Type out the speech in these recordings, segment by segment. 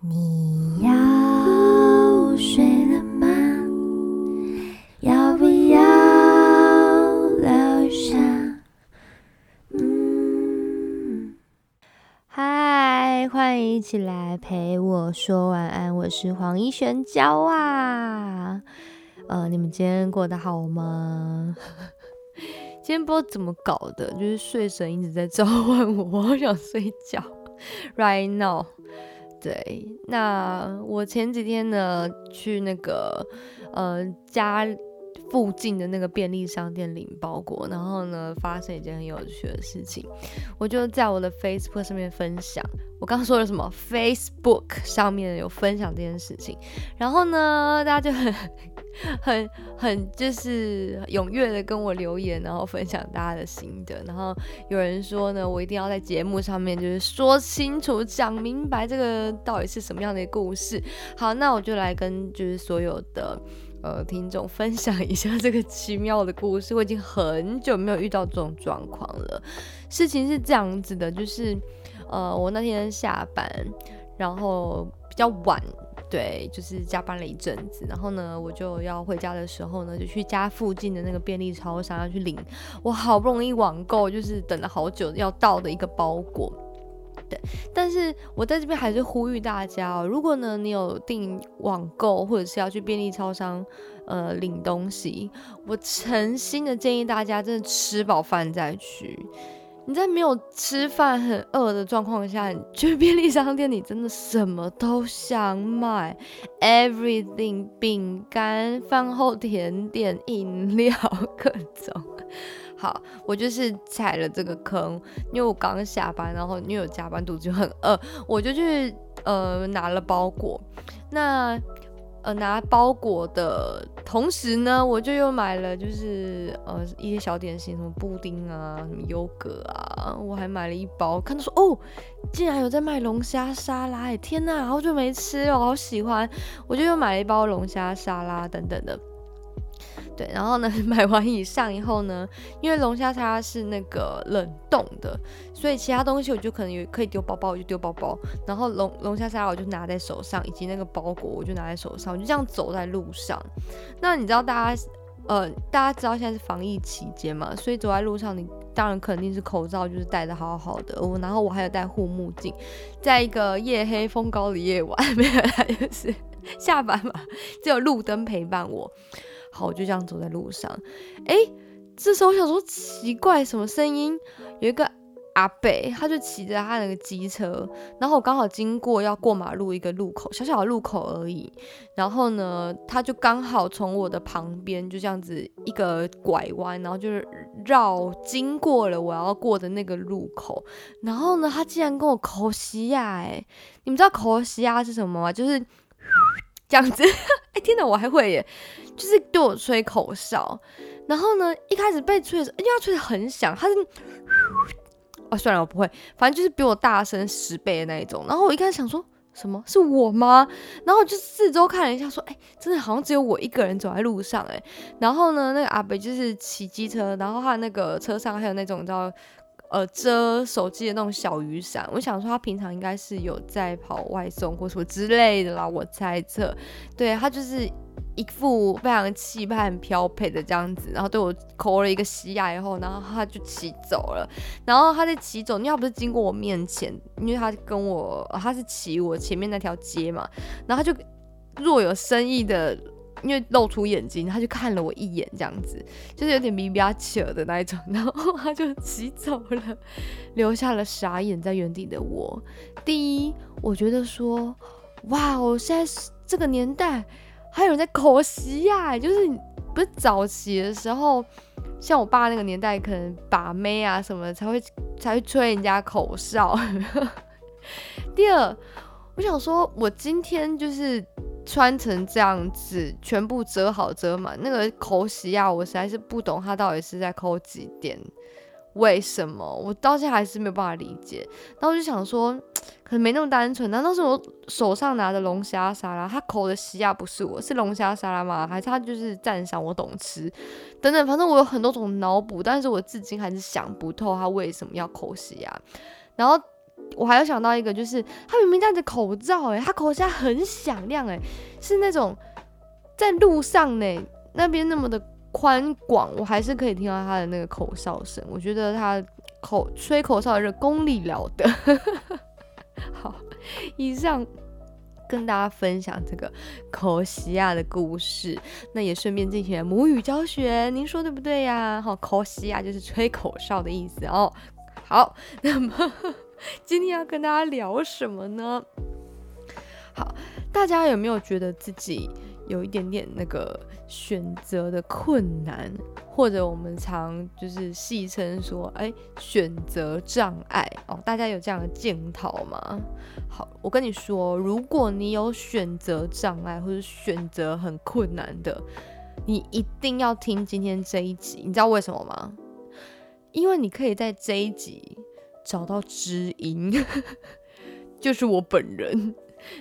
你要睡了吗？要不要留下？嗯，嗨，欢迎一起来陪我说晚安，我是黄一璇娇啊。呃，你们今天过得好吗？今天不知道怎么搞的，就是睡神一直在召唤我，我好想睡觉。Right now，对，那我前几天呢去那个呃家附近的那个便利商店领包裹，然后呢发生一件很有趣的事情，我就在我的 Facebook 上面分享。我刚刚说了什么？Facebook 上面有分享这件事情，然后呢大家就很。很很就是踊跃的跟我留言，然后分享大家的心得。然后有人说呢，我一定要在节目上面就是说清楚、讲明白这个到底是什么样的故事。好，那我就来跟就是所有的呃听众分享一下这个奇妙的故事。我已经很久没有遇到这种状况了。事情是这样子的，就是呃我那天下班，然后比较晚。对，就是加班了一阵子，然后呢，我就要回家的时候呢，就去家附近的那个便利超商要去领我好不容易网购，就是等了好久要到的一个包裹。对，但是我在这边还是呼吁大家哦，如果呢你有订网购或者是要去便利超商呃领东西，我诚心的建议大家真的吃饱饭再去。你在没有吃饭、很饿的状况下，你去便利商店，你真的什么都想买，everything，饼干、饭后甜点、饮料，各种。好，我就是踩了这个坑，因为我刚下班，然后因为有加班，肚子就很饿，我就去呃拿了包裹。那呃，拿包裹的同时呢，我就又买了，就是呃一些小点心，什么布丁啊，什么优格啊，我还买了一包。看到说哦，竟然有在卖龙虾沙拉，哎，天呐，好久没吃了，好喜欢，我就又买了一包龙虾沙拉等等的。对，然后呢，买完以上以后呢，因为龙虾沙是那个冷冻的，所以其他东西我就可能有可以丢包包，我就丢包包。然后龙龙虾沙我就拿在手上，以及那个包裹我就拿在手上，我就这样走在路上。那你知道大家呃，大家知道现在是防疫期间嘛，所以走在路上，你当然肯定是口罩就是戴的好好的。我然后我还有戴护目镜，在一个夜黑风高的夜晚，没有，就是下班嘛，只有路灯陪伴我。好，就这样走在路上，哎，这时候我想说奇怪，什么声音？有一个阿北，他就骑着他那个机车，然后我刚好经过要过马路一个路口，小小的路口而已。然后呢，他就刚好从我的旁边就这样子一个拐弯，然后就是绕经过了我要过的那个路口。然后呢，他竟然跟我口西亚，哎，你们知道口西亚是什么吗？就是这样子。哎，天哪，我还会耶！就是对我吹口哨，然后呢，一开始被吹的时候，因为他吹的很响，他是，哦，算了，我不会，反正就是比我大声十倍的那一种。然后我一开始想说，什么是我吗？然后就四周看了一下，说，哎，真的好像只有我一个人走在路上，哎。然后呢，那个阿北就是骑机车，然后他那个车上还有那种叫呃遮手机的那种小雨伞。我想说，他平常应该是有在跑外送或什么之类的啦，我猜测。对他就是。一副非常气派、很飘配的这样子，然后对我扣了一个西亚以后，然后他就骑走了。然后他在骑走，因为他不是经过我面前，因为他跟我，他是骑我前面那条街嘛。然后他就若有深意的，因为露出眼睛，他就看了我一眼，这样子就是有点比比较扯的那一种。然后他就骑走了，留下了傻眼在原地的我。第一，我觉得说，哇，我现在这个年代。还有人在口吸呀，就是不是早期的时候，像我爸那个年代，可能把妹啊什么才会才会吹人家口哨。第二，我想说，我今天就是穿成这样子，全部折好折满，那个口吸啊，我实在是不懂他到底是在抠几点。为什么我到现在还是没有办法理解？然后我就想说，可能没那么单纯。难道是我手上拿的龙虾沙拉，他口的西亚不是我，是龙虾沙拉吗？还是他就是赞赏我懂吃？等等，反正我有很多种脑补，但是我至今还是想不透他为什么要口西亚。然后我还有想到一个，就是他明明戴着口罩，诶，他口罩很响亮，诶，是那种在路上呢，那边那么的宽广，我还是可以听到他的那个口哨声。我觉得他口吹口哨的功力了得。好，以上跟大家分享这个口西亚的故事，那也顺便进行母语教学，您说对不对呀？好，口西亚就是吹口哨的意思哦。好，那么。今天要跟大家聊什么呢？好，大家有没有觉得自己有一点点那个选择的困难，或者我们常就是戏称说，哎，选择障碍哦？大家有这样的检讨吗？好，我跟你说，如果你有选择障碍或者选择很困难的，你一定要听今天这一集。你知道为什么吗？因为你可以在这一集。找到知音，就是我本人。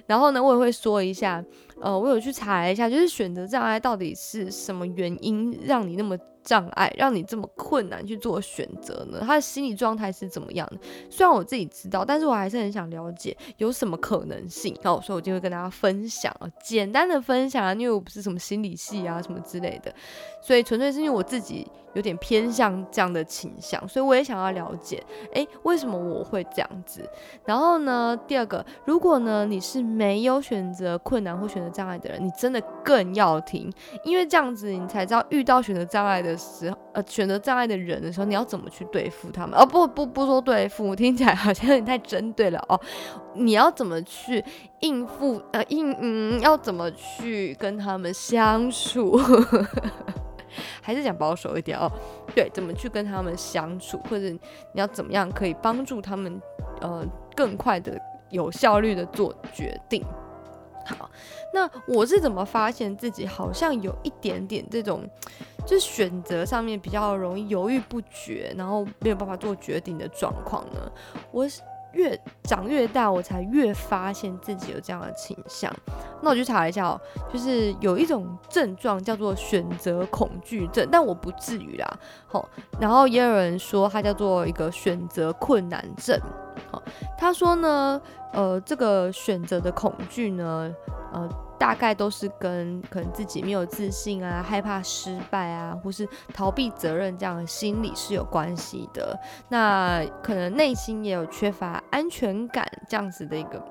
然后呢，我也会说一下，呃，我有去查一下，就是选择障碍到底是什么原因让你那么。障碍让你这么困难去做选择呢？他的心理状态是怎么样的？虽然我自己知道，但是我还是很想了解有什么可能性。然后所以我就会跟大家分享啊，简单的分享啊，因为我不是什么心理系啊什么之类的，所以纯粹是因为我自己有点偏向这样的倾向，所以我也想要了解，诶，为什么我会这样子？然后呢，第二个，如果呢你是没有选择困难或选择障碍的人，你真的更要听，因为这样子你才知道遇到选择障碍的。时候呃选择障碍的人的时候，你要怎么去对付他们？哦不不不说对付，听起来好像有点太针对了哦。你要怎么去应付？呃应嗯要怎么去跟他们相处？还是讲保守一点哦。对，怎么去跟他们相处，或者你要怎么样可以帮助他们呃更快的、有效率的做决定？好，那我是怎么发现自己好像有一点点这种，就是选择上面比较容易犹豫不决，然后没有办法做决定的状况呢？我越长越大，我才越发现自己有这样的倾向。那我去查一下哦，就是有一种症状叫做选择恐惧症，但我不至于啦。好，然后也有人说它叫做一个选择困难症。好，他说呢。呃，这个选择的恐惧呢，呃，大概都是跟可能自己没有自信啊、害怕失败啊，或是逃避责任这样的心理是有关系的。那可能内心也有缺乏安全感这样子的一个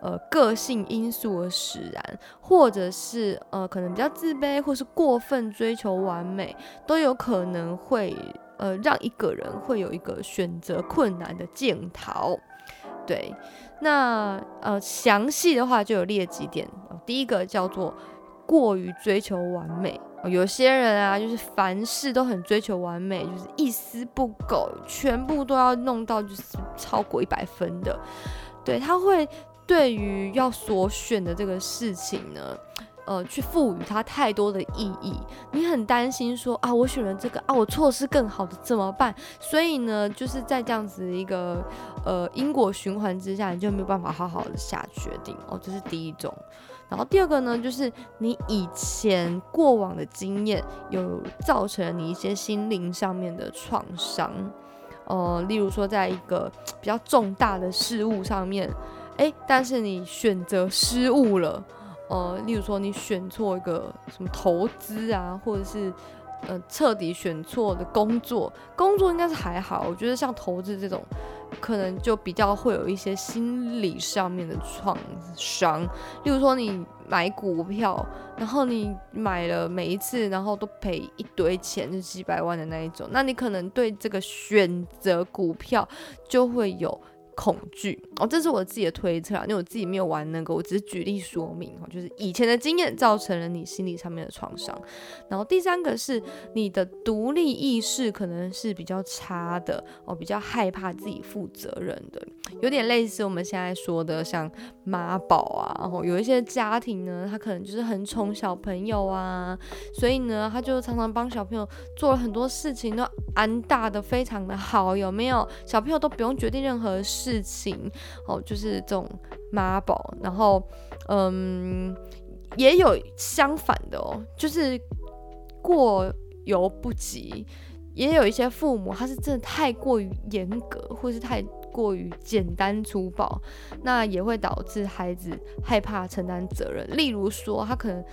呃个性因素而使然，或者是呃可能比较自卑，或是过分追求完美，都有可能会呃让一个人会有一个选择困难的检讨。对，那呃，详细的话就有列几点。第一个叫做过于追求完美，有些人啊，就是凡事都很追求完美，就是一丝不苟，全部都要弄到就是超过一百分的。对他会对于要所选的这个事情呢。呃，去赋予它太多的意义，你很担心说啊，我选了这个啊，我错失更好的怎么办？所以呢，就是在这样子一个呃因果循环之下，你就没有办法好好的下决定哦，这是第一种。然后第二个呢，就是你以前过往的经验有造成你一些心灵上面的创伤，呃，例如说在一个比较重大的事物上面，哎，但是你选择失误了。呃，例如说你选错一个什么投资啊，或者是呃彻底选错的工作，工作应该是还好。我觉得像投资这种，可能就比较会有一些心理上面的创伤。例如说你买股票，然后你买了每一次，然后都赔一堆钱，就几百万的那一种，那你可能对这个选择股票就会有。恐惧哦，这是我自己的推测啊，因为我自己没有玩那个，我只是举例说明哦，就是以前的经验造成了你心理上面的创伤。然后第三个是你的独立意识可能是比较差的哦，比较害怕自己负责任的，有点类似我们现在说的像妈宝啊，然后有一些家庭呢，他可能就是很宠小朋友啊，所以呢，他就常常帮小朋友做了很多事情，都安大的非常的好，有没有？小朋友都不用决定任何事。事情哦，就是这种妈宝，然后嗯，也有相反的哦，就是过犹不及，也有一些父母他是真的太过于严格，或是太过于简单粗暴，那也会导致孩子害怕承担责任。例如说，他可能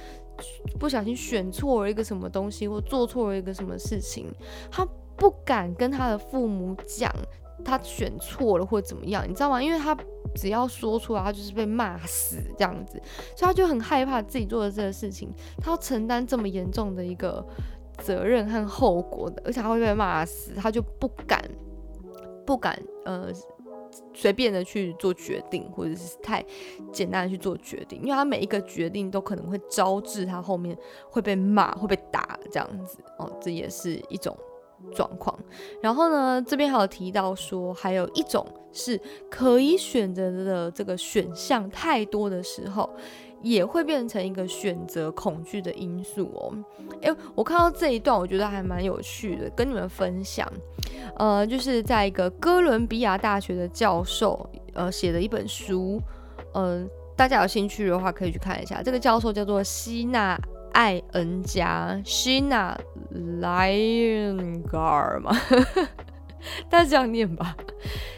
不小心选错了一个什么东西，或做错了一个什么事情，他不敢跟他的父母讲他选错了或怎么样，你知道吗？因为他只要说出来，他就是被骂死这样子，所以他就很害怕自己做的这个事情，他要承担这么严重的一个责任和后果的，而且他会被骂死，他就不敢不敢呃随便的去做决定，或者是太简单的去做决定，因为他每一个决定都可能会招致他后面会被骂、会被打这样子哦，这也是一种。状况，然后呢，这边还有提到说，还有一种是可以选择的这个选项太多的时候，也会变成一个选择恐惧的因素哦。诶，我看到这一段，我觉得还蛮有趣的，跟你们分享。呃，就是在一个哥伦比亚大学的教授呃写的一本书，呃，大家有兴趣的话可以去看一下。这个教授叫做希纳。艾恩加 Shina Liongar 嘛，大家这样念吧。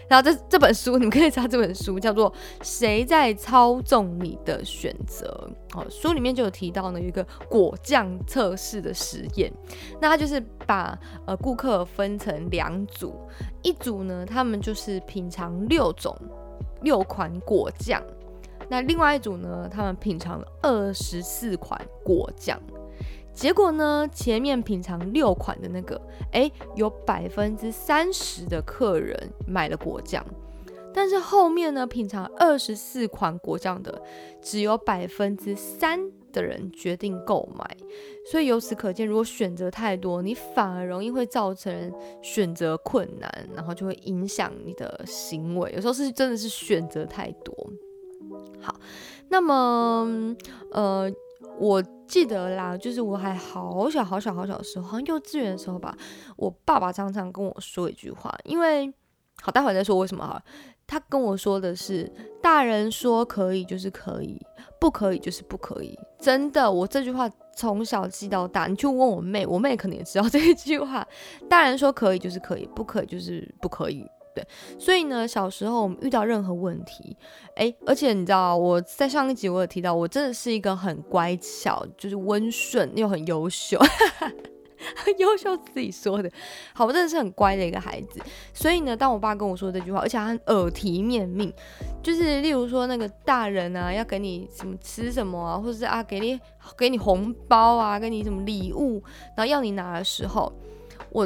然后这这本书，你们可以查这本书，叫做《谁在操纵你的选择》。哦，书里面就有提到呢，有一个果酱测试的实验。那他就是把呃顾客分成两组，一组呢，他们就是品尝六种六款果酱。那另外一组呢？他们品尝了二十四款果酱，结果呢，前面品尝六款的那个，哎，有百分之三十的客人买了果酱，但是后面呢，品尝二十四款果酱的，只有百分之三的人决定购买。所以由此可见，如果选择太多，你反而容易会造成选择困难，然后就会影响你的行为。有时候是真的是选择太多。好，那么呃，我记得啦，就是我还好小好小好小的时候，好像幼稚园的时候吧，我爸爸常常跟我说一句话，因为好，待会再说为什么哈。他跟我说的是，大人说可以就是可以，不可以就是不可以。真的，我这句话从小记到大，你去问我妹，我妹可能也知道这一句话，大人说可以就是可以，不可以就是不可以。对，所以呢，小时候我们遇到任何问题，哎，而且你知道，我在上一集我有提到，我真的是一个很乖巧，就是温顺又很优秀，优秀自己说的，好，我真的是很乖的一个孩子。所以呢，当我爸跟我说这句话，而且他耳提面命，就是例如说那个大人啊，要给你什么吃什么啊，或者是啊给你给你红包啊，给你什么礼物，然后要你拿的时候，我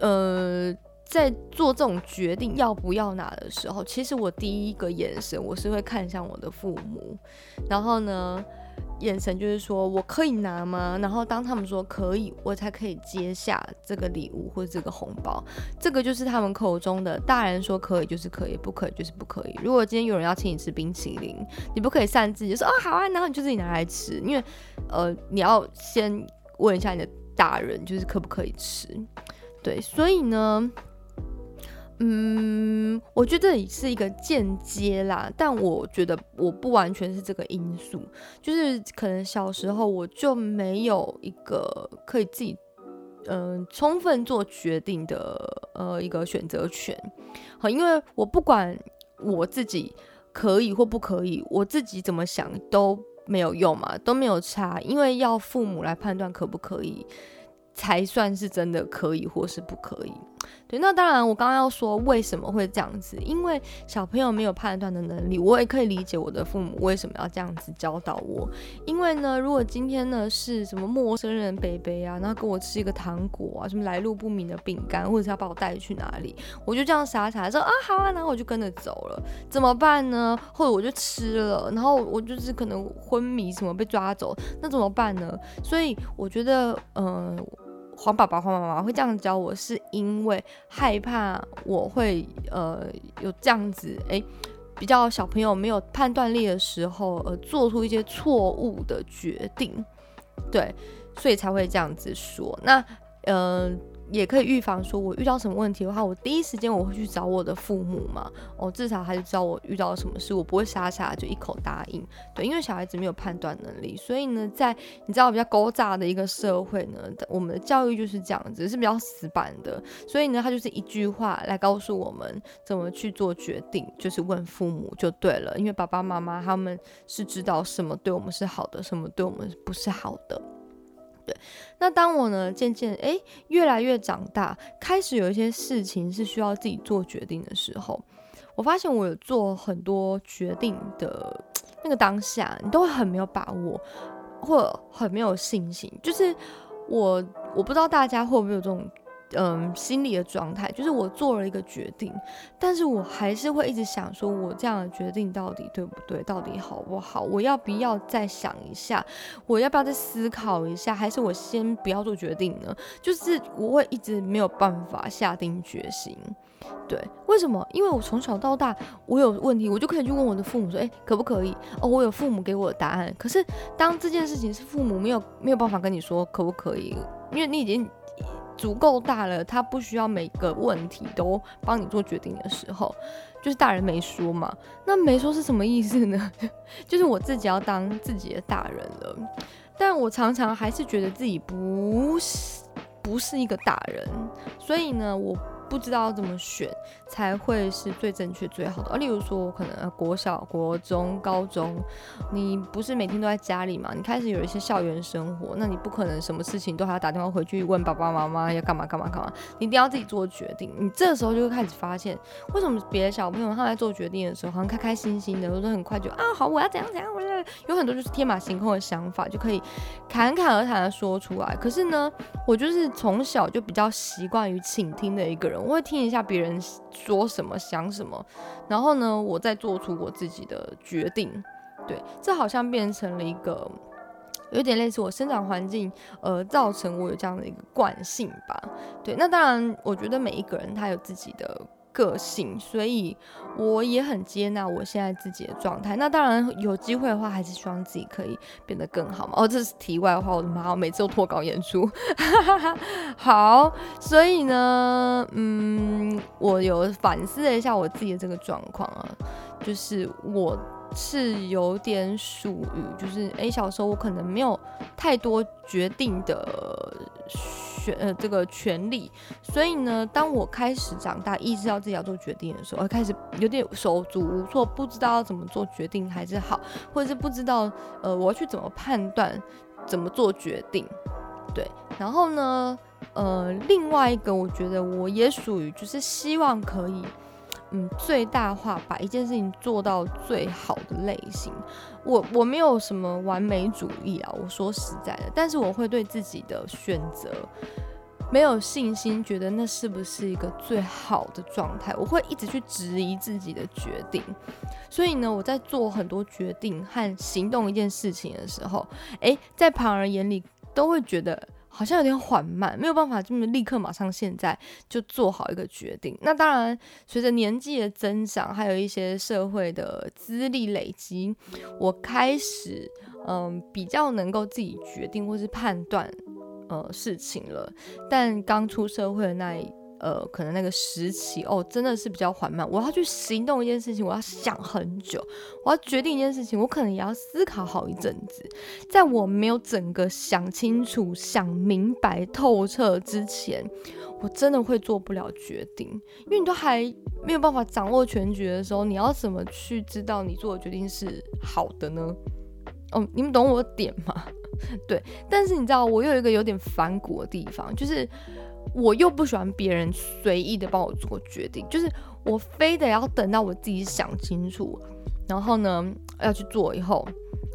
呃。在做这种决定要不要拿的时候，其实我第一个眼神我是会看向我的父母，然后呢，眼神就是说我可以拿吗？然后当他们说可以，我才可以接下这个礼物或者这个红包。这个就是他们口中的大人说可以就是可以，不可以就是不可以。如果今天有人要请你吃冰淇淋，你不可以擅自就说哦好啊，然后你就自己拿来吃，因为呃你要先问一下你的大人，就是可不可以吃。对，所以呢。嗯，我觉得也是一个间接啦，但我觉得我不完全是这个因素，就是可能小时候我就没有一个可以自己嗯充分做决定的呃一个选择权，好，因为我不管我自己可以或不可以，我自己怎么想都没有用嘛，都没有差，因为要父母来判断可不可以。才算是真的可以，或是不可以。对，那当然，我刚刚要说为什么会这样子，因为小朋友没有判断的能力，我也可以理解我的父母为什么要这样子教导我。因为呢，如果今天呢是什么陌生人北北啊，然后跟我吃一个糖果啊，什么来路不明的饼干，或者是要把我带去哪里，我就这样傻傻说啊好啊，然后我就跟着走了，怎么办呢？或者我就吃了，然后我就是可能昏迷什么被抓走，那怎么办呢？所以我觉得，嗯。黄爸爸、黄妈妈会这样教我，是因为害怕我会呃有这样子哎，比较小朋友没有判断力的时候，而做出一些错误的决定，对，所以才会这样子说。那呃，也可以预防，说我遇到什么问题的话，我第一时间我会去找我的父母嘛。哦，至少他就知道我遇到了什么事，我不会傻傻就一口答应。对，因为小孩子没有判断能力，所以呢，在你知道比较勾诈的一个社会呢，我们的教育就是这样子，是比较死板的。所以呢，他就是一句话来告诉我们怎么去做决定，就是问父母就对了。因为爸爸妈妈他们是知道什么对我们是好的，什么对我们不是好的。对，那当我呢渐渐诶越来越长大，开始有一些事情是需要自己做决定的时候，我发现我有做很多决定的那个当下，你都会很没有把握，或很没有信心。就是我我不知道大家会不会有这种。嗯，心理的状态就是我做了一个决定，但是我还是会一直想，说我这样的决定到底对不对，到底好不好？我要不要再想一下？我要不要再思考一下？还是我先不要做决定呢？就是我会一直没有办法下定决心。对，为什么？因为我从小到大，我有问题，我就可以去问我的父母说，哎，可不可以？哦，我有父母给我的答案。可是当这件事情是父母没有没有办法跟你说可不可以，因为你已经。足够大了，他不需要每个问题都帮你做决定的时候，就是大人没说嘛。那没说是什么意思呢？就是我自己要当自己的大人了。但我常常还是觉得自己不是不是一个大人，所以呢，我。不知道怎么选才会是最正确、最好的。啊，例如说，我可能国小、国中、高中，你不是每天都在家里嘛？你开始有一些校园生活，那你不可能什么事情都还要打电话回去问爸爸妈妈要干嘛干嘛干嘛，你一定要自己做决定。你这时候就会开始发现，为什么别的小朋友他在做决定的时候，好像开开心心的，或者很快就啊好，我要怎样怎样，我要有很多就是天马行空的想法，就可以侃侃而谈的说出来。可是呢，我就是从小就比较习惯于倾听的一个人。我会听一下别人说什么、想什么，然后呢，我再做出我自己的决定。对，这好像变成了一个有点类似我生长环境，呃，造成我有这样的一个惯性吧。对，那当然，我觉得每一个人他有自己的。个性，所以我也很接纳我现在自己的状态。那当然有机会的话，还是希望自己可以变得更好嘛。哦，这是题外话，我的妈，我每次都脱稿演出。好，所以呢，嗯，我有反思了一下我自己的这个状况啊，就是我。是有点属于，就是诶，小时候我可能没有太多决定的选呃这个权利，所以呢，当我开始长大，意识到自己要做决定的时候，我开始有点手足无措，不知道要怎么做决定还是好，或者是不知道呃我要去怎么判断怎么做决定，对，然后呢，呃，另外一个我觉得我也属于就是希望可以。嗯，最大化把一件事情做到最好的类型，我我没有什么完美主义啊，我说实在的，但是我会对自己的选择没有信心，觉得那是不是一个最好的状态，我会一直去质疑自己的决定。所以呢，我在做很多决定和行动一件事情的时候，诶，在旁人眼里都会觉得。好像有点缓慢，没有办法这么立刻马上现在就做好一个决定。那当然，随着年纪的增长，还有一些社会的资历累积，我开始嗯比较能够自己决定或是判断呃事情了。但刚出社会的那一。呃，可能那个时期哦，真的是比较缓慢。我要去行动一件事情，我要想很久；我要决定一件事情，我可能也要思考好一阵子。在我没有整个想清楚、想明白透彻之前，我真的会做不了决定。因为你都还没有办法掌握全局的时候，你要怎么去知道你做的决定是好的呢？哦，你们懂我点吗？对，但是你知道，我有一个有点反骨的地方，就是。我又不喜欢别人随意的帮我做决定，就是我非得要等到我自己想清楚，然后呢要去做以后，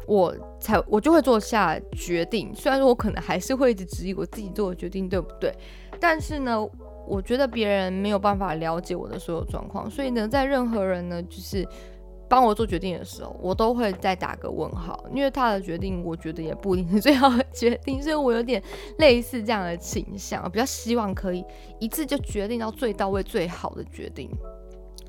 我才我就会做下决定。虽然说我可能还是会一直质疑我自己做的决定对不对，但是呢，我觉得别人没有办法了解我的所有状况，所以呢，在任何人呢，就是。帮我做决定的时候，我都会再打个问号，因为他的决定，我觉得也不一定是最好的决定，所以我有点类似这样的倾向，比较希望可以一次就决定到最到位、最好的决定。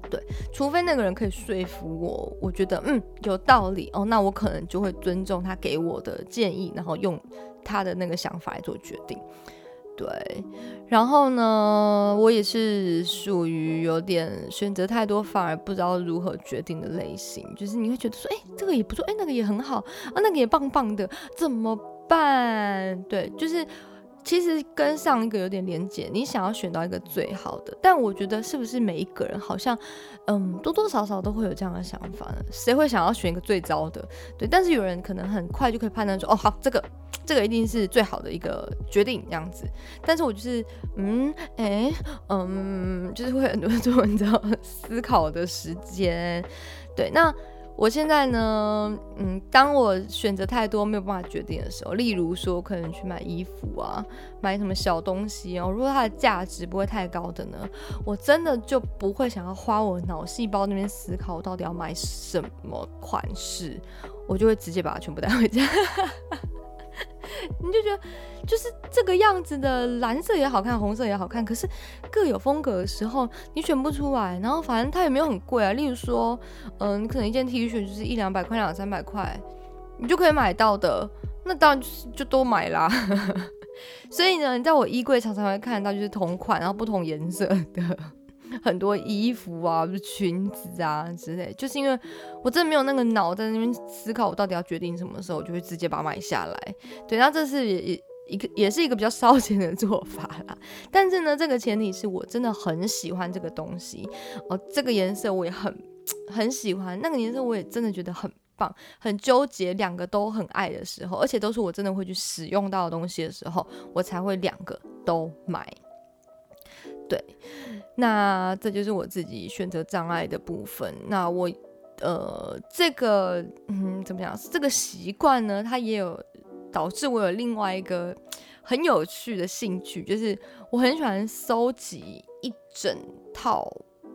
对，除非那个人可以说服我，我觉得嗯有道理哦，那我可能就会尊重他给我的建议，然后用他的那个想法来做决定。对，然后呢，我也是属于有点选择太多，反而不知道如何决定的类型。就是你会觉得说，哎，这个也不错，哎，那个也很好，啊，那个也棒棒的，怎么办？对，就是。其实跟上一个有点连结，你想要选到一个最好的，但我觉得是不是每一个人好像，嗯，多多少少都会有这样的想法呢？谁会想要选一个最糟的？对，但是有人可能很快就可以判断说，哦，好，这个这个一定是最好的一个决定这样子。但是我就是，嗯，哎，嗯，就是会很多做你知道思考的时间，对，那。我现在呢，嗯，当我选择太多没有办法决定的时候，例如说可能去买衣服啊，买什么小东西哦，如果它的价值不会太高的呢，我真的就不会想要花我脑细胞那边思考我到底要买什么款式，我就会直接把它全部带回家。你就觉得就是这个样子的蓝色也好看，红色也好看，可是各有风格的时候，你选不出来。然后反正它也没有很贵啊，例如说，嗯，你可能一件 T 恤就是一两百块、两三百块，你就可以买到的，那当然就是就多买啦。所以呢，你在我衣柜常常会看到就是同款然后不同颜色的。很多衣服啊，裙子啊之类，就是因为我真的没有那个脑在那边思考，我到底要决定什么时候，我就会直接把它买下来。对，那这是也一个也是一个比较烧钱的做法啦。但是呢，这个前提是我真的很喜欢这个东西哦，这个颜色我也很很喜欢，那个颜色我也真的觉得很棒，很纠结，两个都很爱的时候，而且都是我真的会去使用到的东西的时候，我才会两个都买。对，那这就是我自己选择障碍的部分。那我，呃，这个，嗯，怎么讲？这个习惯呢，它也有导致我有另外一个很有趣的兴趣，就是我很喜欢搜集一整套，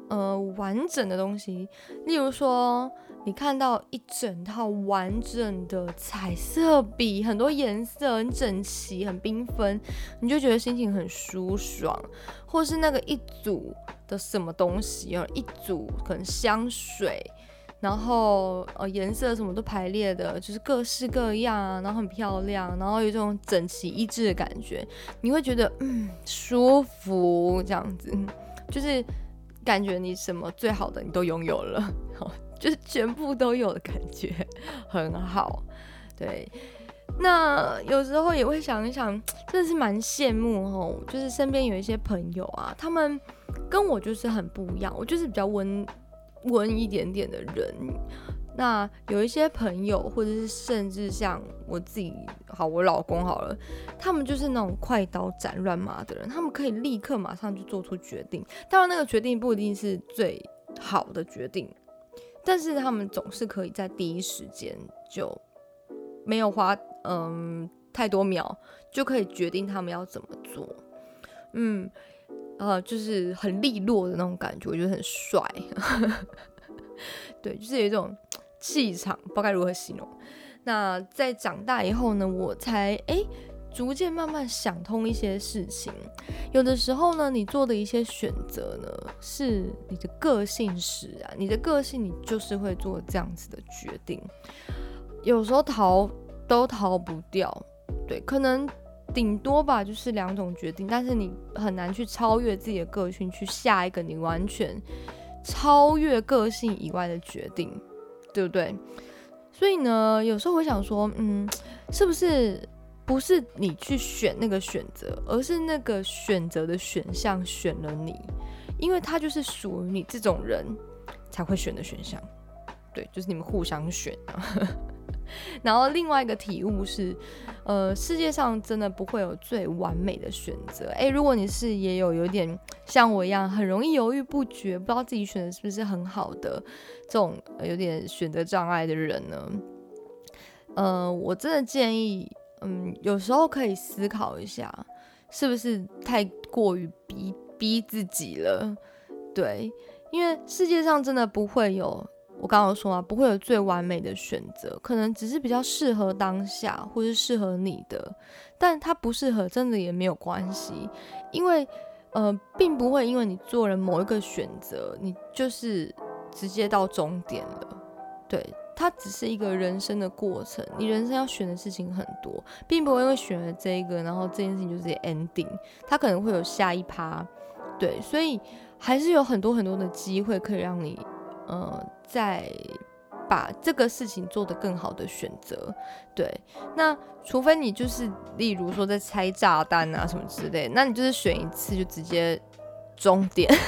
呃，完整的东西，例如说。你看到一整套完整的彩色笔，很多颜色很整齐、很缤纷，你就觉得心情很舒爽。或是那个一组的什么东西哦，一组可能香水，然后呃颜色什么都排列的，就是各式各样，然后很漂亮，然后有这种整齐一致的感觉，你会觉得嗯舒服，这样子，就是感觉你什么最好的你都拥有了。就是全部都有的感觉，很好。对，那有时候也会想一想，真的是蛮羡慕哦。就是身边有一些朋友啊，他们跟我就是很不一样。我就是比较温温一点点的人。那有一些朋友，或者是甚至像我自己，好，我老公好了，他们就是那种快刀斩乱麻的人，他们可以立刻马上就做出决定。当然，那个决定不一定是最好的决定。但是他们总是可以在第一时间就没有花嗯太多秒就可以决定他们要怎么做，嗯呃就是很利落的那种感觉，我觉得很帅，对，就是有一种气场，不知道该如何形容。那在长大以后呢，我才哎。逐渐慢慢想通一些事情，有的时候呢，你做的一些选择呢，是你的个性使然，你的个性你就是会做这样子的决定，有时候逃都逃不掉，对，可能顶多吧，就是两种决定，但是你很难去超越自己的个性，去下一个你完全超越个性以外的决定，对不对？所以呢，有时候我想说，嗯，是不是？不是你去选那个选择，而是那个选择的选项选了你，因为它就是属于你这种人才会选的选项。对，就是你们互相选。然后另外一个体悟是，呃，世界上真的不会有最完美的选择。诶，如果你是也有有点像我一样，很容易犹豫不决，不知道自己选的是不是很好的这种有点选择障碍的人呢？呃，我真的建议。嗯，有时候可以思考一下，是不是太过于逼逼自己了？对，因为世界上真的不会有，我刚刚说啊，不会有最完美的选择，可能只是比较适合当下，或是适合你的，但它不适合，真的也没有关系，因为呃，并不会因为你做了某一个选择，你就是直接到终点了。对，它只是一个人生的过程，你人生要选的事情很多，并不会因为选了这一个，然后这件事情就直接 ending，它可能会有下一趴，对，所以还是有很多很多的机会可以让你，呃，在把这个事情做得更好的选择，对，那除非你就是例如说在拆炸弹啊什么之类，那你就是选一次就直接终点。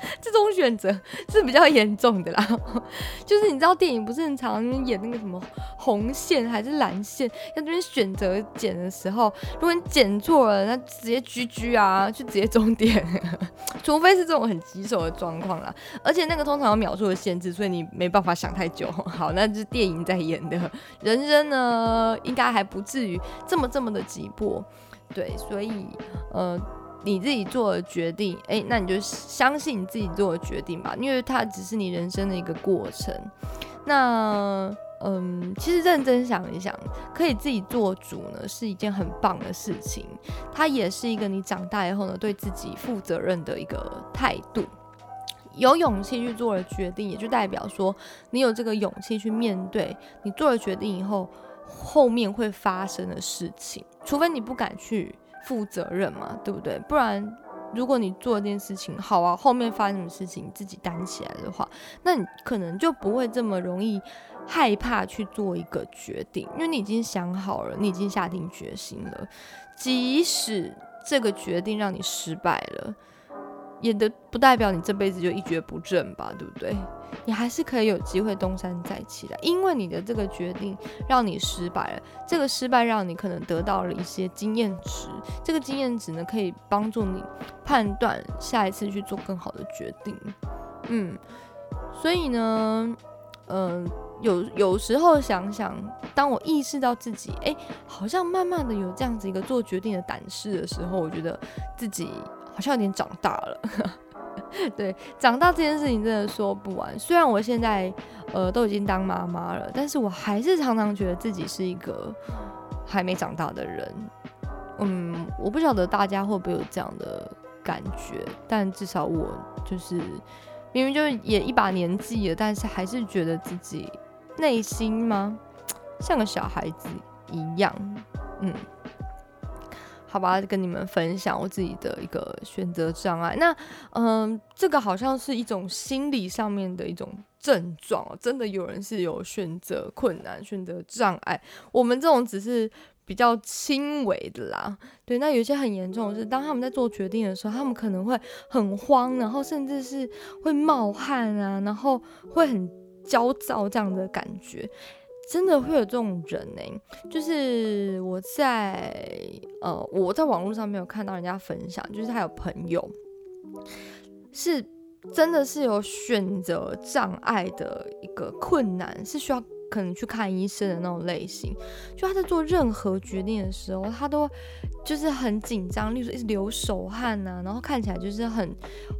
这种选择是比较严重的啦，就是你知道电影不是很常演那个什么红线还是蓝线，在这边选择剪的时候，如果你剪错了，那直接居居啊，就直接终点，除非是这种很棘手的状况啦。而且那个通常有秒数的限制，所以你没办法想太久。好，那就是电影在演的，人生呢应该还不至于这么这么的急迫。对，所以呃。你自己做的决定，哎，那你就相信你自己做的决定吧，因为它只是你人生的一个过程。那，嗯，其实认真想一想，可以自己做主呢，是一件很棒的事情。它也是一个你长大以后呢，对自己负责任的一个态度。有勇气去做了决定，也就代表说你有这个勇气去面对你做了决定以后后面会发生的事情，除非你不敢去。负责任嘛，对不对？不然，如果你做一件事情好啊，后面发生什么事情自己担起来的话，那你可能就不会这么容易害怕去做一个决定，因为你已经想好了，你已经下定决心了。即使这个决定让你失败了，也的不代表你这辈子就一蹶不振吧，对不对？你还是可以有机会东山再起的，因为你的这个决定让你失败了，这个失败让你可能得到了一些经验值，这个经验值呢可以帮助你判断下一次去做更好的决定。嗯，所以呢，嗯，有有时候想想，当我意识到自己哎，好像慢慢的有这样子一个做决定的胆识的时候，我觉得自己好像有点长大了。对，长大这件事情真的说不完。虽然我现在呃都已经当妈妈了，但是我还是常常觉得自己是一个还没长大的人。嗯，我不晓得大家会不会有这样的感觉，但至少我就是明明就是也一把年纪了，但是还是觉得自己内心吗像个小孩子一样。嗯。好吧，跟你们分享我自己的一个选择障碍。那，嗯，这个好像是一种心理上面的一种症状。真的有人是有选择困难、选择障碍。我们这种只是比较轻微的啦。对，那有些很严重的是，当他们在做决定的时候，他们可能会很慌，然后甚至是会冒汗啊，然后会很焦躁这样的感觉。真的会有这种人呢，就是我在呃，我在网络上没有看到人家分享，就是他有朋友是真的是有选择障碍的一个困难，是需要。可能去看医生的那种类型，就他在做任何决定的时候，他都就是很紧张，例如一直流手汗呐，然后看起来就是很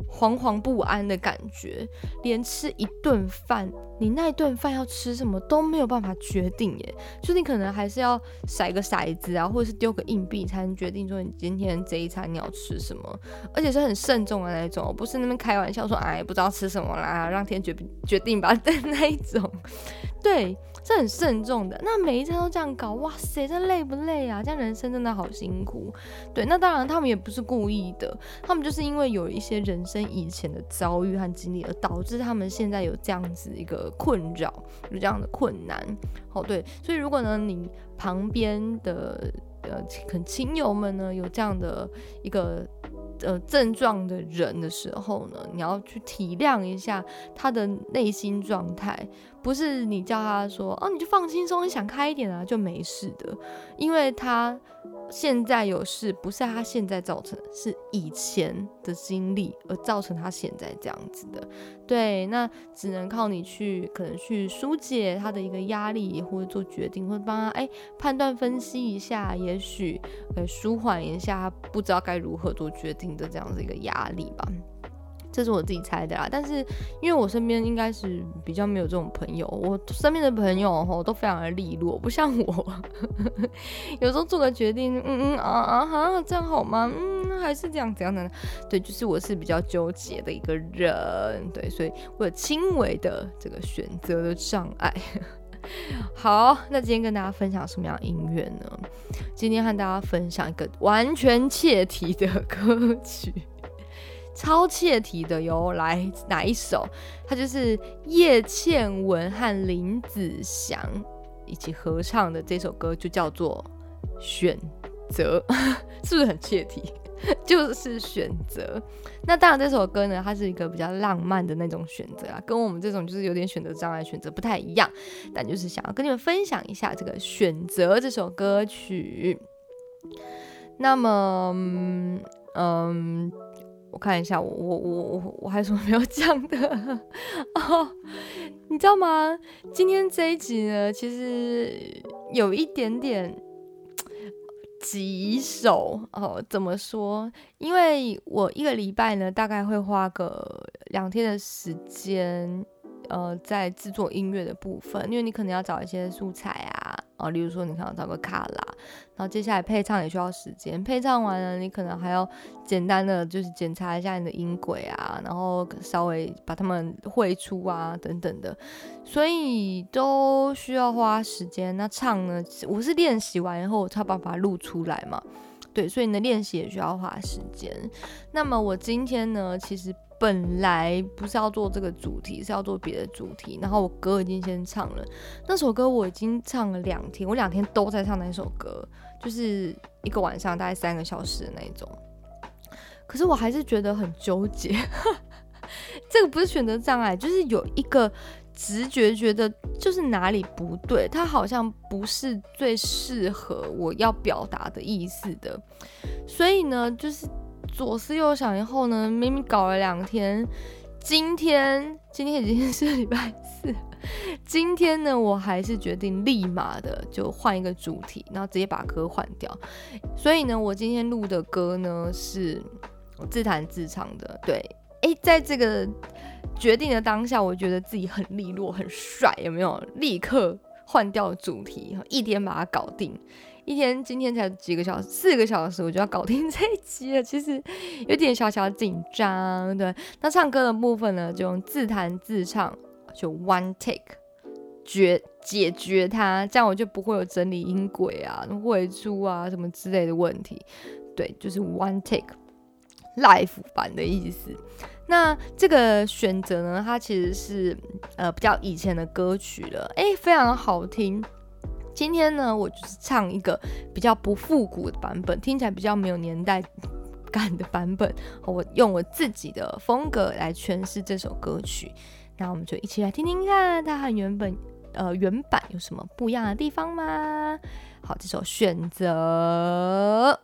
惶惶不安的感觉。连吃一顿饭，你那一顿饭要吃什么都没有办法决定耶，就你可能还是要甩个骰子啊，或者是丢个硬币才能决定说你今天这一餐你要吃什么，而且是很慎重的那种，不是那边开玩笑说哎不知道吃什么啦，让天决决定吧 的那一种。对，是很慎重的。那每一餐都这样搞，哇塞，这累不累啊？这样人生真的好辛苦。对，那当然他们也不是故意的，他们就是因为有一些人生以前的遭遇和经历，而导致他们现在有这样子一个困扰，有这样的困难。好，对，所以如果呢，你旁边的呃，可能亲友们呢，有这样的一个。呃，症状的人的时候呢，你要去体谅一下他的内心状态，不是你叫他说哦，你就放轻松，你想开一点啊，就没事的，因为他。现在有事不是他现在造成，是以前的经历而造成他现在这样子的。对，那只能靠你去，可能去疏解他的一个压力，或者做决定，或者帮他哎判断分析一下，也许呃舒缓一下不知道该如何做决定的这样子一个压力吧。这是我自己猜的啦，但是因为我身边应该是比较没有这种朋友，我身边的朋友吼都非常的利落，不像我，有时候做个决定，嗯嗯啊啊哈，这样好吗？嗯，还是这样怎样的？对，就是我是比较纠结的一个人，对，所以我有轻微的这个选择的障碍。好，那今天跟大家分享什么样音乐呢？今天和大家分享一个完全切题的歌曲。超切题的哟，来哪一首？它就是叶倩文和林子祥一起合唱的这首歌，就叫做《选择》，是不是很切题？就是选择。那当然，这首歌呢，它是一个比较浪漫的那种选择啊，跟我们这种就是有点选择障碍选择不太一样。但就是想要跟你们分享一下这个《选择》这首歌曲。那么，嗯。我看一下，我我我我还有什么没有讲的 哦？你知道吗？今天这一集呢，其实有一点点棘手哦。怎么说？因为我一个礼拜呢，大概会花个两天的时间。呃，在制作音乐的部分，因为你可能要找一些素材啊，哦，例如说你可能找个卡拉，然后接下来配唱也需要时间，配唱完了，你可能还要简单的就是检查一下你的音轨啊，然后稍微把它们绘出啊等等的，所以都需要花时间。那唱呢，我是练习完以后才把它录出来嘛，对，所以你的练习也需要花时间。那么我今天呢，其实。本来不是要做这个主题，是要做别的主题。然后我歌已经先唱了，那首歌我已经唱了两天，我两天都在唱那首歌，就是一个晚上大概三个小时的那种。可是我还是觉得很纠结，这个不是选择障碍，就是有一个直觉觉得就是哪里不对，它好像不是最适合我要表达的意思的。所以呢，就是。左思右想以后呢，明明搞了两天，今天今天已经是礼拜四，今天呢，我还是决定立马的就换一个主题，然后直接把歌换掉。所以呢，我今天录的歌呢是自弹自唱的。对，哎，在这个决定的当下，我觉得自己很利落、很帅，有没有？立刻换掉主题，一天把它搞定。一天，今天才几个小时，四个小时我就要搞定这一集了。其实有点小小紧张。对，那唱歌的部分呢，就用自弹自唱，就 one take 决解决它，这样我就不会有整理音轨啊、尾出啊什么之类的问题。对，就是 one take Life 版的意思。那这个选择呢，它其实是呃比较以前的歌曲了，哎，非常好听。今天呢，我就是唱一个比较不复古的版本，听起来比较没有年代感的版本。我用我自己的风格来诠释这首歌曲，那我们就一起来听听看，它和原本呃原版有什么不一样的地方吗？好，这首选择。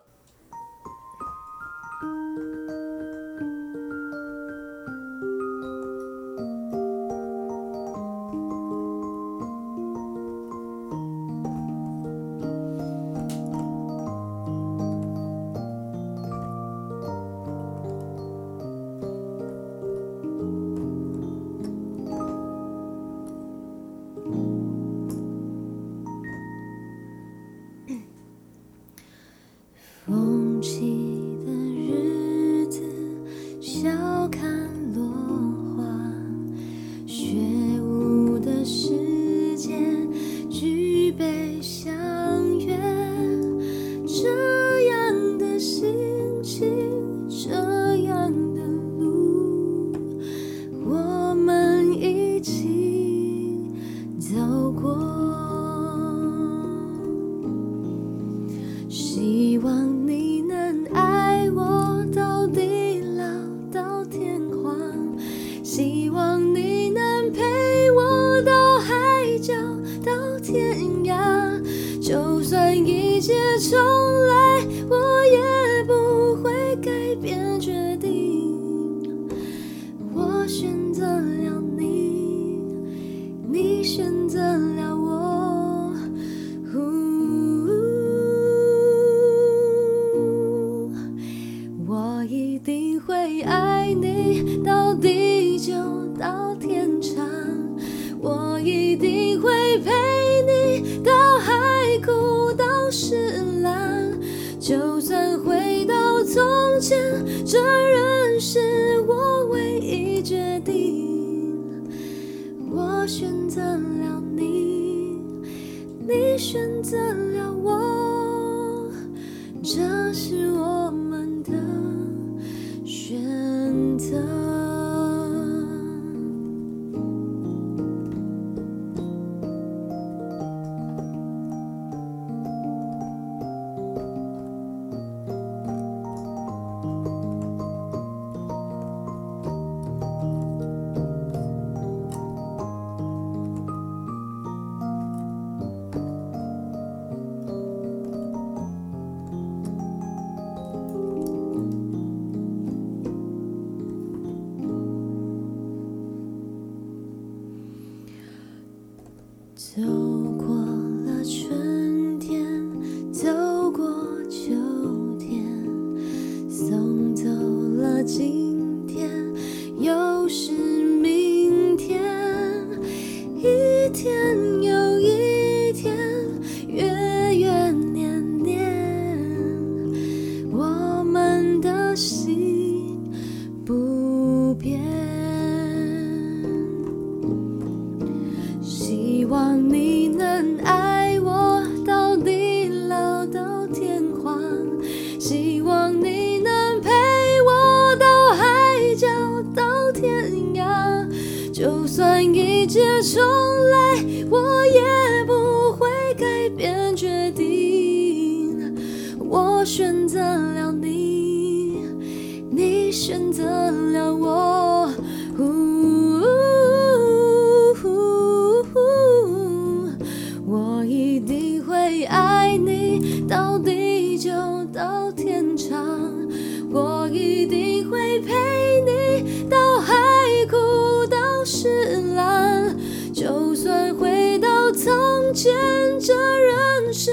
见这人是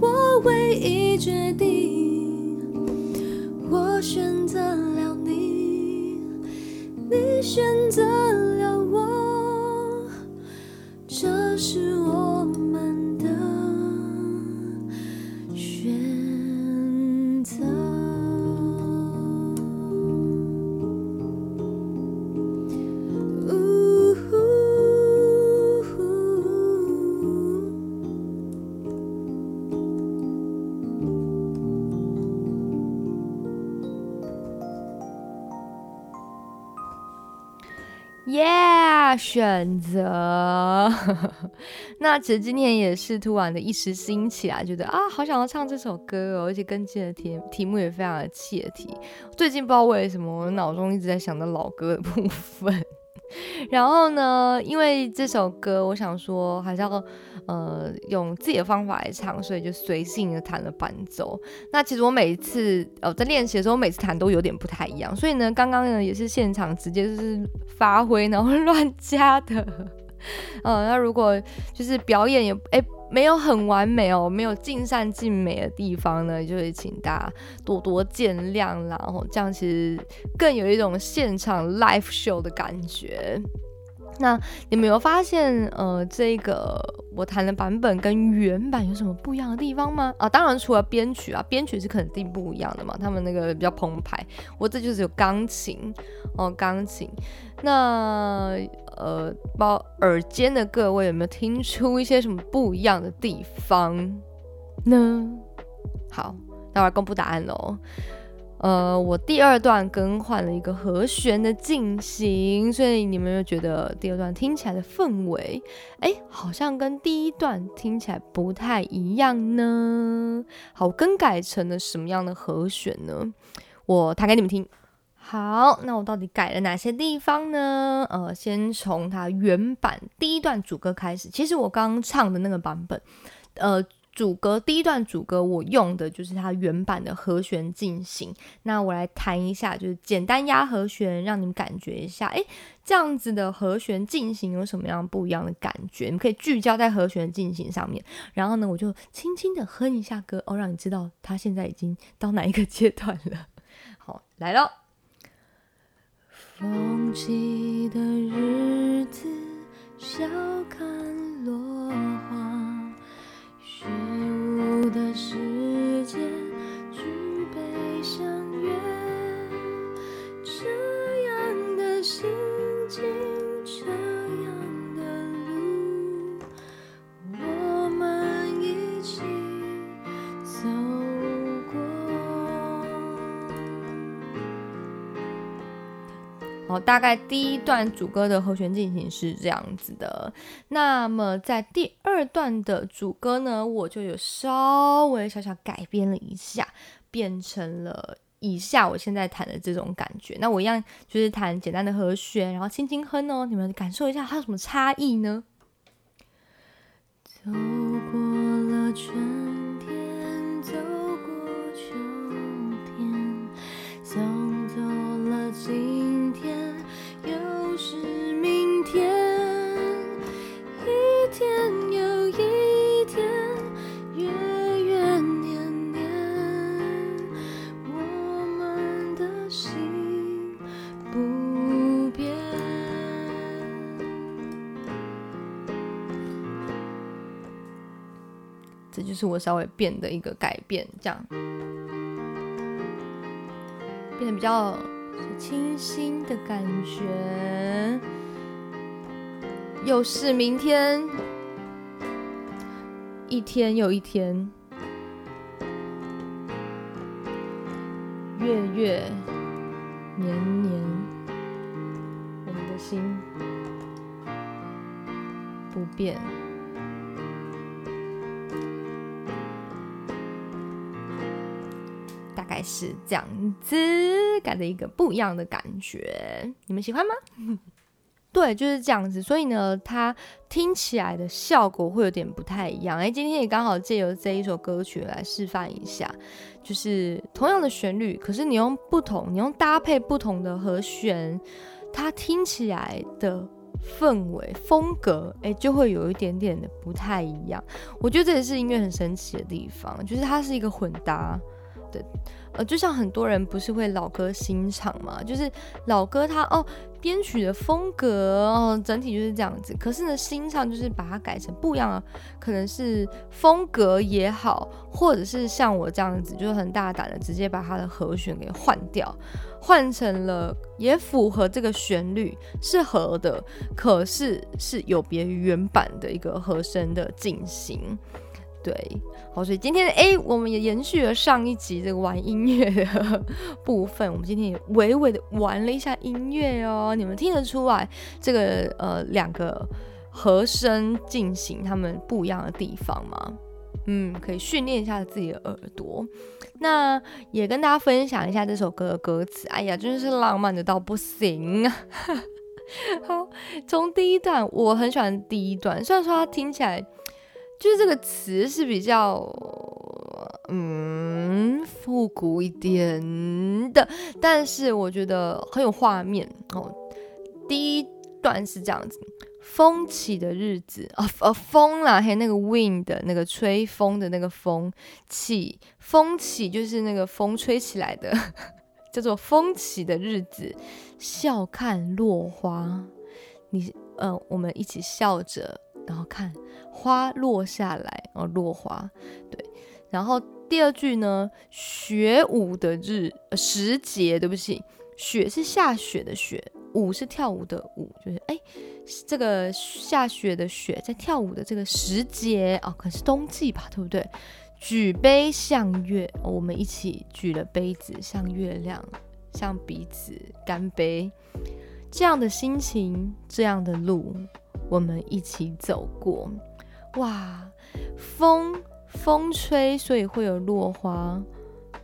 我唯一决定，我选择了你，你选择了。选择 那其实今天也是突然的一时兴起啊，觉得啊，好想要唱这首歌哦，而且跟今天的题题目也非常的切题。最近不知道为什么，我脑中一直在想到老歌的部分。然后呢，因为这首歌，我想说还是要呃用自己的方法来唱，所以就随性的弹了伴奏。那其实我每一次呃在练习的时候，每次弹都有点不太一样，所以呢，刚刚呢也是现场直接就是发挥，然后乱加的。呃，那如果就是表演也哎。没有很完美哦，没有尽善尽美的地方呢，就是请大家多多见谅。然后这样其实更有一种现场 live show 的感觉。那你们有发现，呃，这个我弹的版本跟原版有什么不一样的地方吗？啊，当然除了编曲啊，编曲是肯定不一样的嘛，他们那个比较澎湃，我这就是有钢琴哦，钢琴。那呃，包耳尖的各位有没有听出一些什么不一样的地方呢？好，待会公布答案喽。呃，我第二段更换了一个和弦的进行，所以你们又觉得第二段听起来的氛围，哎，好像跟第一段听起来不太一样呢？好，更改成了什么样的和弦呢？我弹给你们听。好，那我到底改了哪些地方呢？呃，先从它原版第一段主歌开始。其实我刚刚唱的那个版本，呃。主歌第一段主歌，我用的就是它原版的和弦进行。那我来弹一下，就是简单压和弦，让你们感觉一下，哎，这样子的和弦进行有什么样不一样的感觉？你们可以聚焦在和弦进行上面。然后呢，我就轻轻的哼一下歌，哦，让你知道它现在已经到哪一个阶段了。好，来了。风起的日子，笑看落。的时间，举杯相哦，大概第一段主歌的和弦进行是这样子的。那么在第二段的主歌呢，我就有稍微小小改编了一下，变成了以下我现在弹的这种感觉。那我一样就是弹简单的和弦，然后轻轻哼哦，你们感受一下它有什么差异呢？走过了春。是我稍微变的一个改变，这样变得比较清新的感觉。又是明天，一天又一天，月月年年，我们的心不变。是这样子改的一个不一样的感觉，你们喜欢吗？对，就是这样子。所以呢，它听起来的效果会有点不太一样。哎，今天也刚好借由这一首歌曲来示范一下，就是同样的旋律，可是你用不同，你用搭配不同的和弦，它听起来的氛围风格，哎，就会有一点点的不太一样。我觉得这也是音乐很神奇的地方，就是它是一个混搭的。呃，就像很多人不是会老歌新唱嘛，就是老歌它哦编曲的风格哦整体就是这样子，可是呢新唱就是把它改成不一样的，可能是风格也好，或者是像我这样子，就是很大胆的直接把它的和弦给换掉，换成了也符合这个旋律是合的，可是是有别于原版的一个和声的进行。对，好，所以今天诶，我们也延续了上一集这个玩音乐的 部分，我们今天也娓娓的玩了一下音乐哦，你们听得出来这个呃两个和声进行他们不一样的地方吗？嗯，可以训练一下自己的耳朵。那也跟大家分享一下这首歌的歌词，哎呀，真是浪漫的到不行啊！好，从第一段我很喜欢第一段，虽然说它听起来。就是这个词是比较嗯复古一点的，但是我觉得很有画面哦。第一段是这样子：风起的日子啊，啊，风啦，还有那个 wind 的那个吹风的那个风起，风起就是那个风吹起来的，叫做风起的日子。笑看落花，你呃，我们一起笑着，然后看。花落下来，哦，落花，对。然后第二句呢，雪舞的日时节，对不起，雪是下雪的雪，舞是跳舞的舞，就是哎，这个下雪的雪在跳舞的这个时节哦，可能是冬季吧，对不对？举杯向月，我们一起举了杯子，向月亮，向彼此干杯。这样的心情，这样的路，我们一起走过。哇，风风吹，所以会有落花，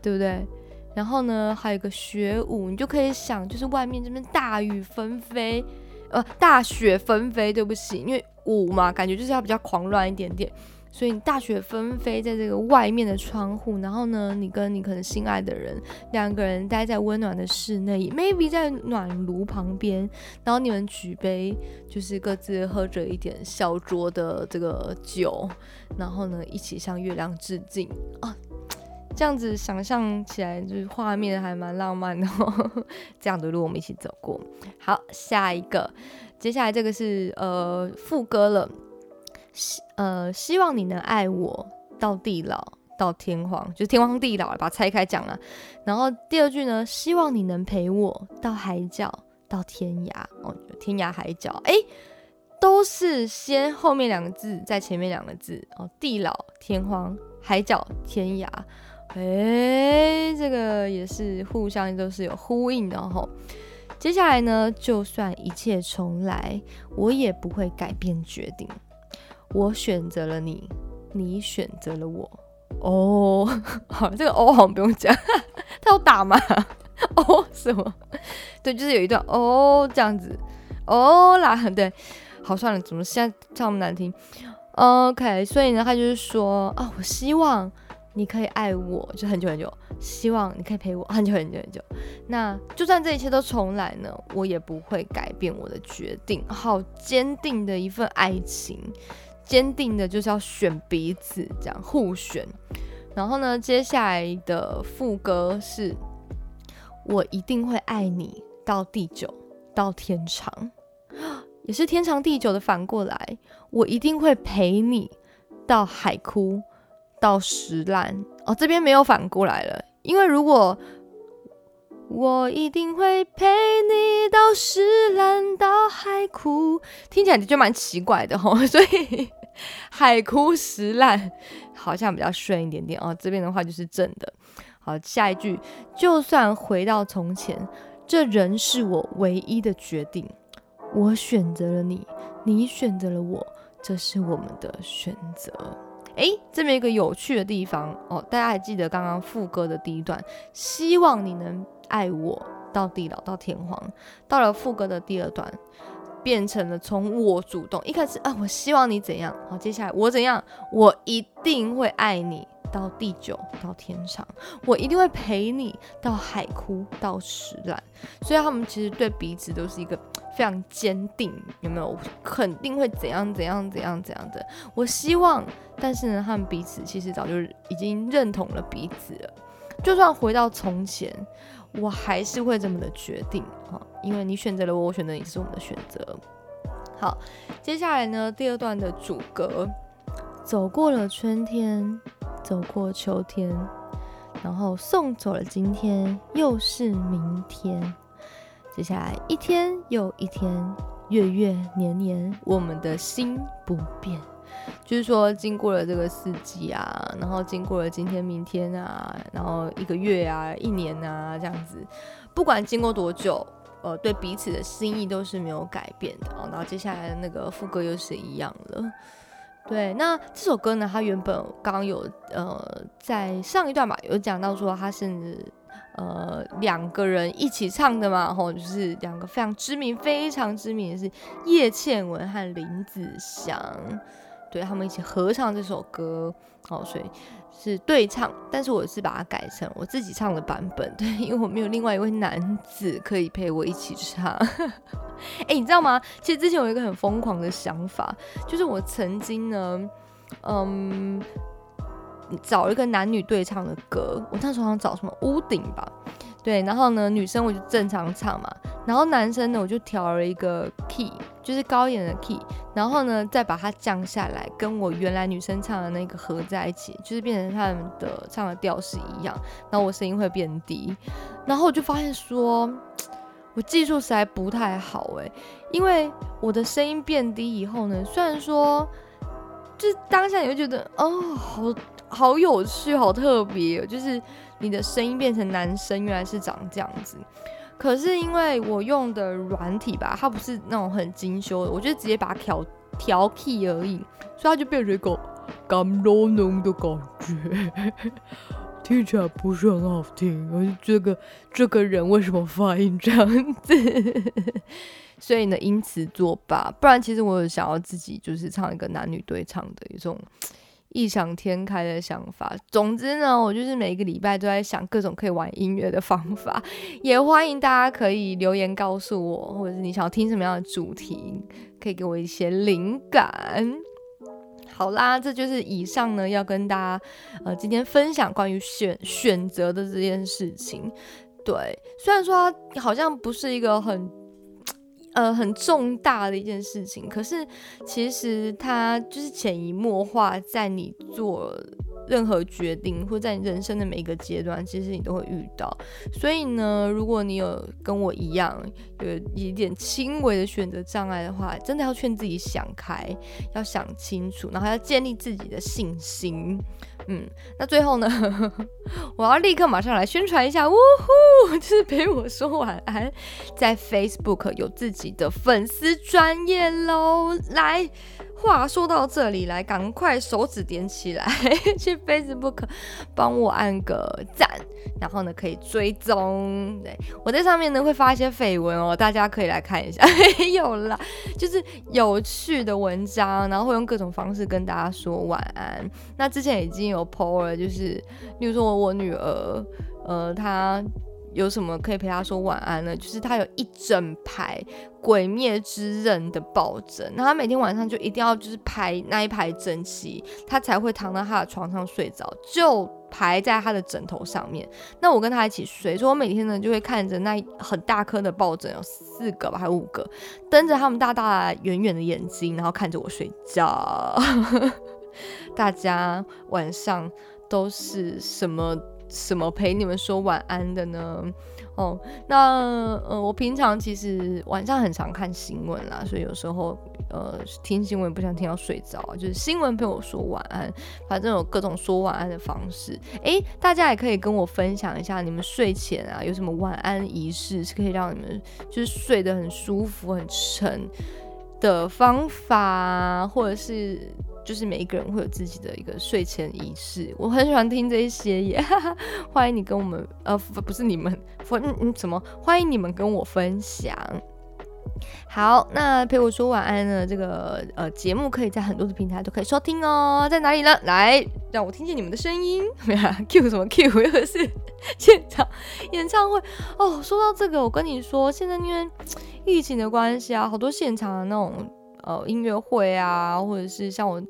对不对？然后呢，还有一个雪舞，你就可以想，就是外面这边大雨纷飞，呃，大雪纷飞。对不起，因为舞嘛，感觉就是要比较狂乱一点点。所以你大雪纷飞在这个外面的窗户，然后呢，你跟你可能心爱的人两个人待在温暖的室内，maybe 在暖炉旁边，然后你们举杯，就是各自喝着一点小酌的这个酒，然后呢，一起向月亮致敬啊，这样子想象起来就是画面还蛮浪漫的。这样的路我们一起走过。好，下一个，接下来这个是呃副歌了。希呃，希望你能爱我到地老到天荒，就是天荒地老，把它拆开讲了。然后第二句呢，希望你能陪我到海角到天涯哦，天涯海角，哎，都是先后面两个字，在前面两个字哦，地老天荒，海角天涯，哎，这个也是互相都是有呼应的哈。接下来呢，就算一切重来，我也不会改变决定。我选择了你，你选择了我。哦，好，这个哦好像不用讲，他有打吗？哦什么？对，就是有一段哦这样子，哦啦，对，好算了，怎么现在唱那么难听？OK，所以呢，他就是说啊，我希望你可以爱我，就很久很久，希望你可以陪我很久很久很久。那就算这一切都重来呢，我也不会改变我的决定。好坚定的一份爱情。坚定的就是要选彼此，这样互选。然后呢，接下来的副歌是：我一定会爱你到地久到天长，也是天长地久的反过来。我一定会陪你到海枯到石烂。哦，这边没有反过来了，因为如果我一定会陪你到石烂到海枯，听起来就蛮奇怪的吼，所以海枯石烂好像比较顺一点点哦。这边的话就是正的。好，下一句，就算回到从前，这仍是我唯一的决定。我选择了你，你选择了我，这是我们的选择。诶，这边一个有趣的地方哦，大家还记得刚刚副歌的第一段，希望你能。爱我到地老到天荒，到了副歌的第二段，变成了从我主动。一开始啊，我希望你怎样，好，接下来我怎样，我一定会爱你到地久到天长，我一定会陪你到海枯到石烂。所以他们其实对彼此都是一个非常坚定，有没有？肯定会怎样怎样怎样怎样的。我希望，但是呢，他们彼此其实早就已经认同了彼此了。就算回到从前。我还是会这么的决定啊，因为你选择了我，我选择你是我们的选择。好，接下来呢，第二段的主歌，走过了春天，走过秋天，然后送走了今天，又是明天。接下来一天又一天，月月年年，我们的心不变。就是说，经过了这个四季啊，然后经过了今天、明天啊，然后一个月啊、一年啊这样子，不管经过多久，呃，对彼此的心意都是没有改变的哦。然后接下来的那个副歌又是一样了。对，那这首歌呢，它原本刚刚有呃在上一段吧，有讲到说它是呃两个人一起唱的嘛，吼，就是两个非常知名、非常知名的是叶倩文和林子祥。对他们一起合唱这首歌，哦，所以是对唱，但是我是把它改成我自己唱的版本，对，因为我没有另外一位男子可以陪我一起唱。哎，你知道吗？其实之前有一个很疯狂的想法，就是我曾经呢，嗯，找一个男女对唱的歌，我那时候想找什么屋顶吧。对，然后呢，女生我就正常唱嘛，然后男生呢，我就调了一个 key，就是高一点的 key，然后呢，再把它降下来，跟我原来女生唱的那个合在一起，就是变成他们的唱的调是一样，然后我声音会变低，然后我就发现说，我技术实在不太好诶，因为我的声音变低以后呢，虽然说，就当下你会觉得哦，好好有趣，好特别，就是。你的声音变成男生，原来是长这样子。可是因为我用的软体吧，它不是那种很精修的，我就直接把它调调 key 而已，所以它就变成一个干啰浓的感觉，听起来不是很好听。而这个这个人为什么发音这样子？所以呢，因此作罢。不然其实我有想要自己就是唱一个男女对唱的一种。异想天开的想法。总之呢，我就是每一个礼拜都在想各种可以玩音乐的方法，也欢迎大家可以留言告诉我，或者是你想要听什么样的主题，可以给我一些灵感。好啦，这就是以上呢要跟大家呃今天分享关于选选择的这件事情。对，虽然说好像不是一个很。呃，很重大的一件事情，可是其实它就是潜移默化在你做任何决定，或在你人生的每一个阶段，其实你都会遇到。所以呢，如果你有跟我一样有一点轻微的选择障碍的话，真的要劝自己想开，要想清楚，然后要建立自己的信心。嗯，那最后呢，我要立刻马上来宣传一下，呜呼，就是陪我说晚安，在 Facebook 有自己的粉丝专业喽，来。话说到这里来，赶快手指点起来，去 Facebook 帮我按个赞，然后呢可以追踪。对我在上面呢会发一些绯闻哦，大家可以来看一下。有啦，就是有趣的文章，然后会用各种方式跟大家说晚安。那之前已经有 PO 了，就是比如说我女儿，呃，她。有什么可以陪他说晚安呢？就是他有一整排《鬼灭之刃》的抱枕，那他每天晚上就一定要就是排那一排整齐，他才会躺到他的床上睡着，就排在他的枕头上面。那我跟他一起睡，所以我每天呢就会看着那很大颗的抱枕，有四个吧，还有五个，瞪着他们大大圆圆的眼睛，然后看着我睡觉。大家晚上都是什么？什么陪你们说晚安的呢？哦，那呃，我平常其实晚上很常看新闻啦，所以有时候呃听新闻不想听到睡着，就是新闻陪我说晚安，反正有各种说晚安的方式。诶，大家也可以跟我分享一下你们睡前啊有什么晚安仪式，是可以让你们就是睡得很舒服、很沉的方法，或者是。就是每一个人会有自己的一个睡前仪式，我很喜欢听这些耶。欢迎你跟我们，呃，不是你们，分嗯什么？欢迎你们跟我分享。好，那陪我说晚安呢？这个呃节目可以在很多的平台都可以收听哦。在哪里呢？来，让我听见你们的声音。没有 Q 什么 Q，又是现场演唱会哦。说到这个，我跟你说，现在因为疫情的关系啊，好多现场的那种。呃，音乐会啊，或者是像我，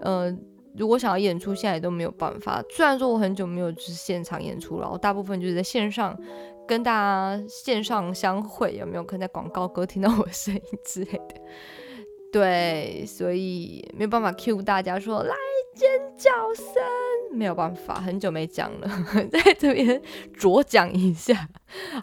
呃，如果想要演出，现在也都没有办法。虽然说我很久没有就是现场演出了，我大部分就是在线上跟大家线上相会，有没有可能在广告歌听到我的声音之类的？对，所以没有办法 Q 大家说来尖叫声，没有办法，很久没讲了，在这边 着讲一下，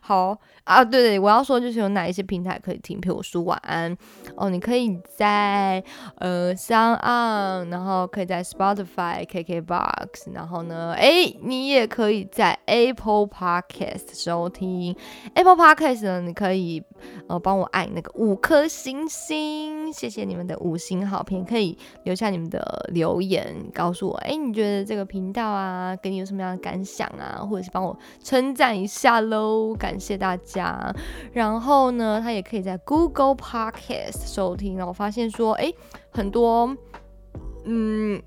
好。啊，对对，我要说就是有哪一些平台可以听陪我说晚安哦，你可以在呃 Sound On，然后可以在 Spotify、KKBox，然后呢，哎，你也可以在 Apple Podcast 收听 Apple Podcast 呢，你可以呃帮我按那个五颗星星，谢谢你们的五星好评，可以留下你们的留言，告诉我，哎，你觉得这个频道啊，给你有什么样的感想啊，或者是帮我称赞一下喽，感谢大家。然后呢，他也可以在 Google Podcast 收听。然后我发现说，哎，很多嗯，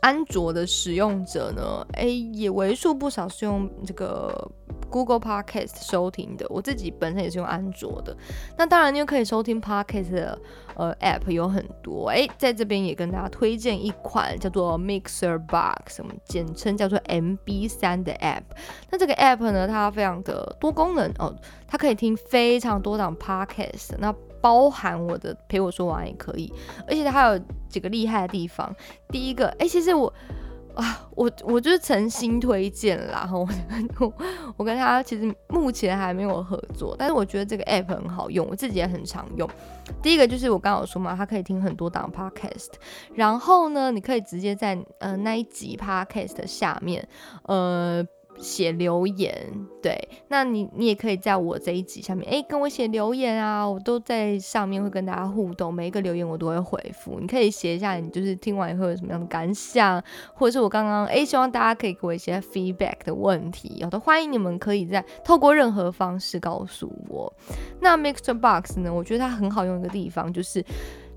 安卓的使用者呢，哎，也为数不少是用这个 Google Podcast 收听的。我自己本身也是用安卓的。那当然，你可以收听 Podcast 的呃 App 有很多。哎，在这边也跟大家推荐一款叫做 Mixer Box，我们简称叫做 MB 三的 App。那这个 App 呢，它非常的多功能哦。它可以听非常多档 podcast，那包含我的陪我说完也可以，而且它有几个厉害的地方。第一个，哎，其实我啊，我我就是诚心推荐啦，我我跟他其实目前还没有合作，但是我觉得这个 app 很好用，我自己也很常用。第一个就是我刚刚有说嘛，它可以听很多档 podcast，然后呢，你可以直接在呃那一集 podcast 下面，呃。写留言，对，那你你也可以在我这一集下面，哎，跟我写留言啊，我都在上面会跟大家互动，每一个留言我都会回复。你可以写一下，你就是听完以后有什么样的感想，或者是我刚刚哎，希望大家可以给我一些 feedback 的问题，有的欢迎你们可以在透过任何方式告诉我。那 Mixer Box 呢，我觉得它很好用一个地方就是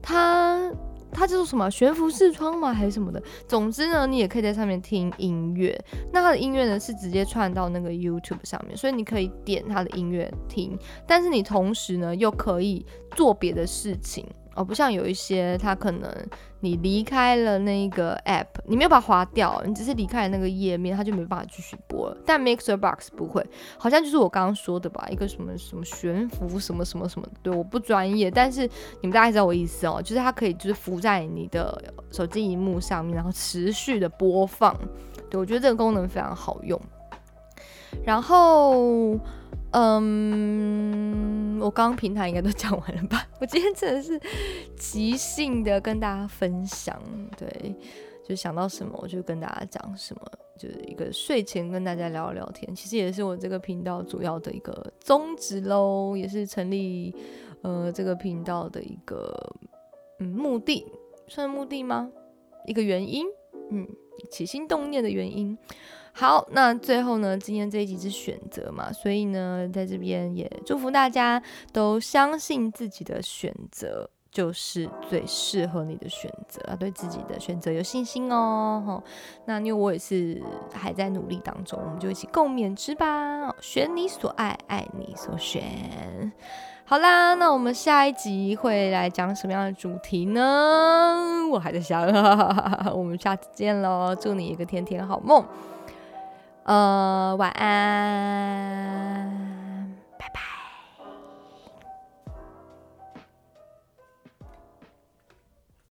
它。它叫做什么悬浮视窗吗？还是什么的？总之呢，你也可以在上面听音乐。那它的音乐呢是直接串到那个 YouTube 上面，所以你可以点它的音乐听。但是你同时呢又可以做别的事情。哦，不像有一些，它可能你离开了那个 app，你没有把它划掉，你只是离开了那个页面，它就没办法继续播了。但 Mixer Box 不会，好像就是我刚刚说的吧，一个什么什么悬浮什么什么什么，对，我不专业，但是你们大概知道我意思哦，就是它可以就是浮在你的手机荧幕上面，然后持续的播放。对我觉得这个功能非常好用，然后。嗯，我刚刚平台应该都讲完了吧？我今天真的是即兴的跟大家分享，对，就想到什么我就跟大家讲什么，就是一个睡前跟大家聊聊天，其实也是我这个频道主要的一个宗旨喽，也是成立呃这个频道的一个嗯目的，算目的吗？一个原因，嗯，起心动念的原因。好，那最后呢，今天这一集是选择嘛，所以呢，在这边也祝福大家都相信自己的选择就是最适合你的选择，要对自己的选择有信心哦。哈，那因为我也是还在努力当中，我们就一起共勉之吧。选你所爱，爱你所选。好啦，那我们下一集会来讲什么样的主题呢？我还在想，我们下次见喽！祝你一个天天好梦，呃晚安。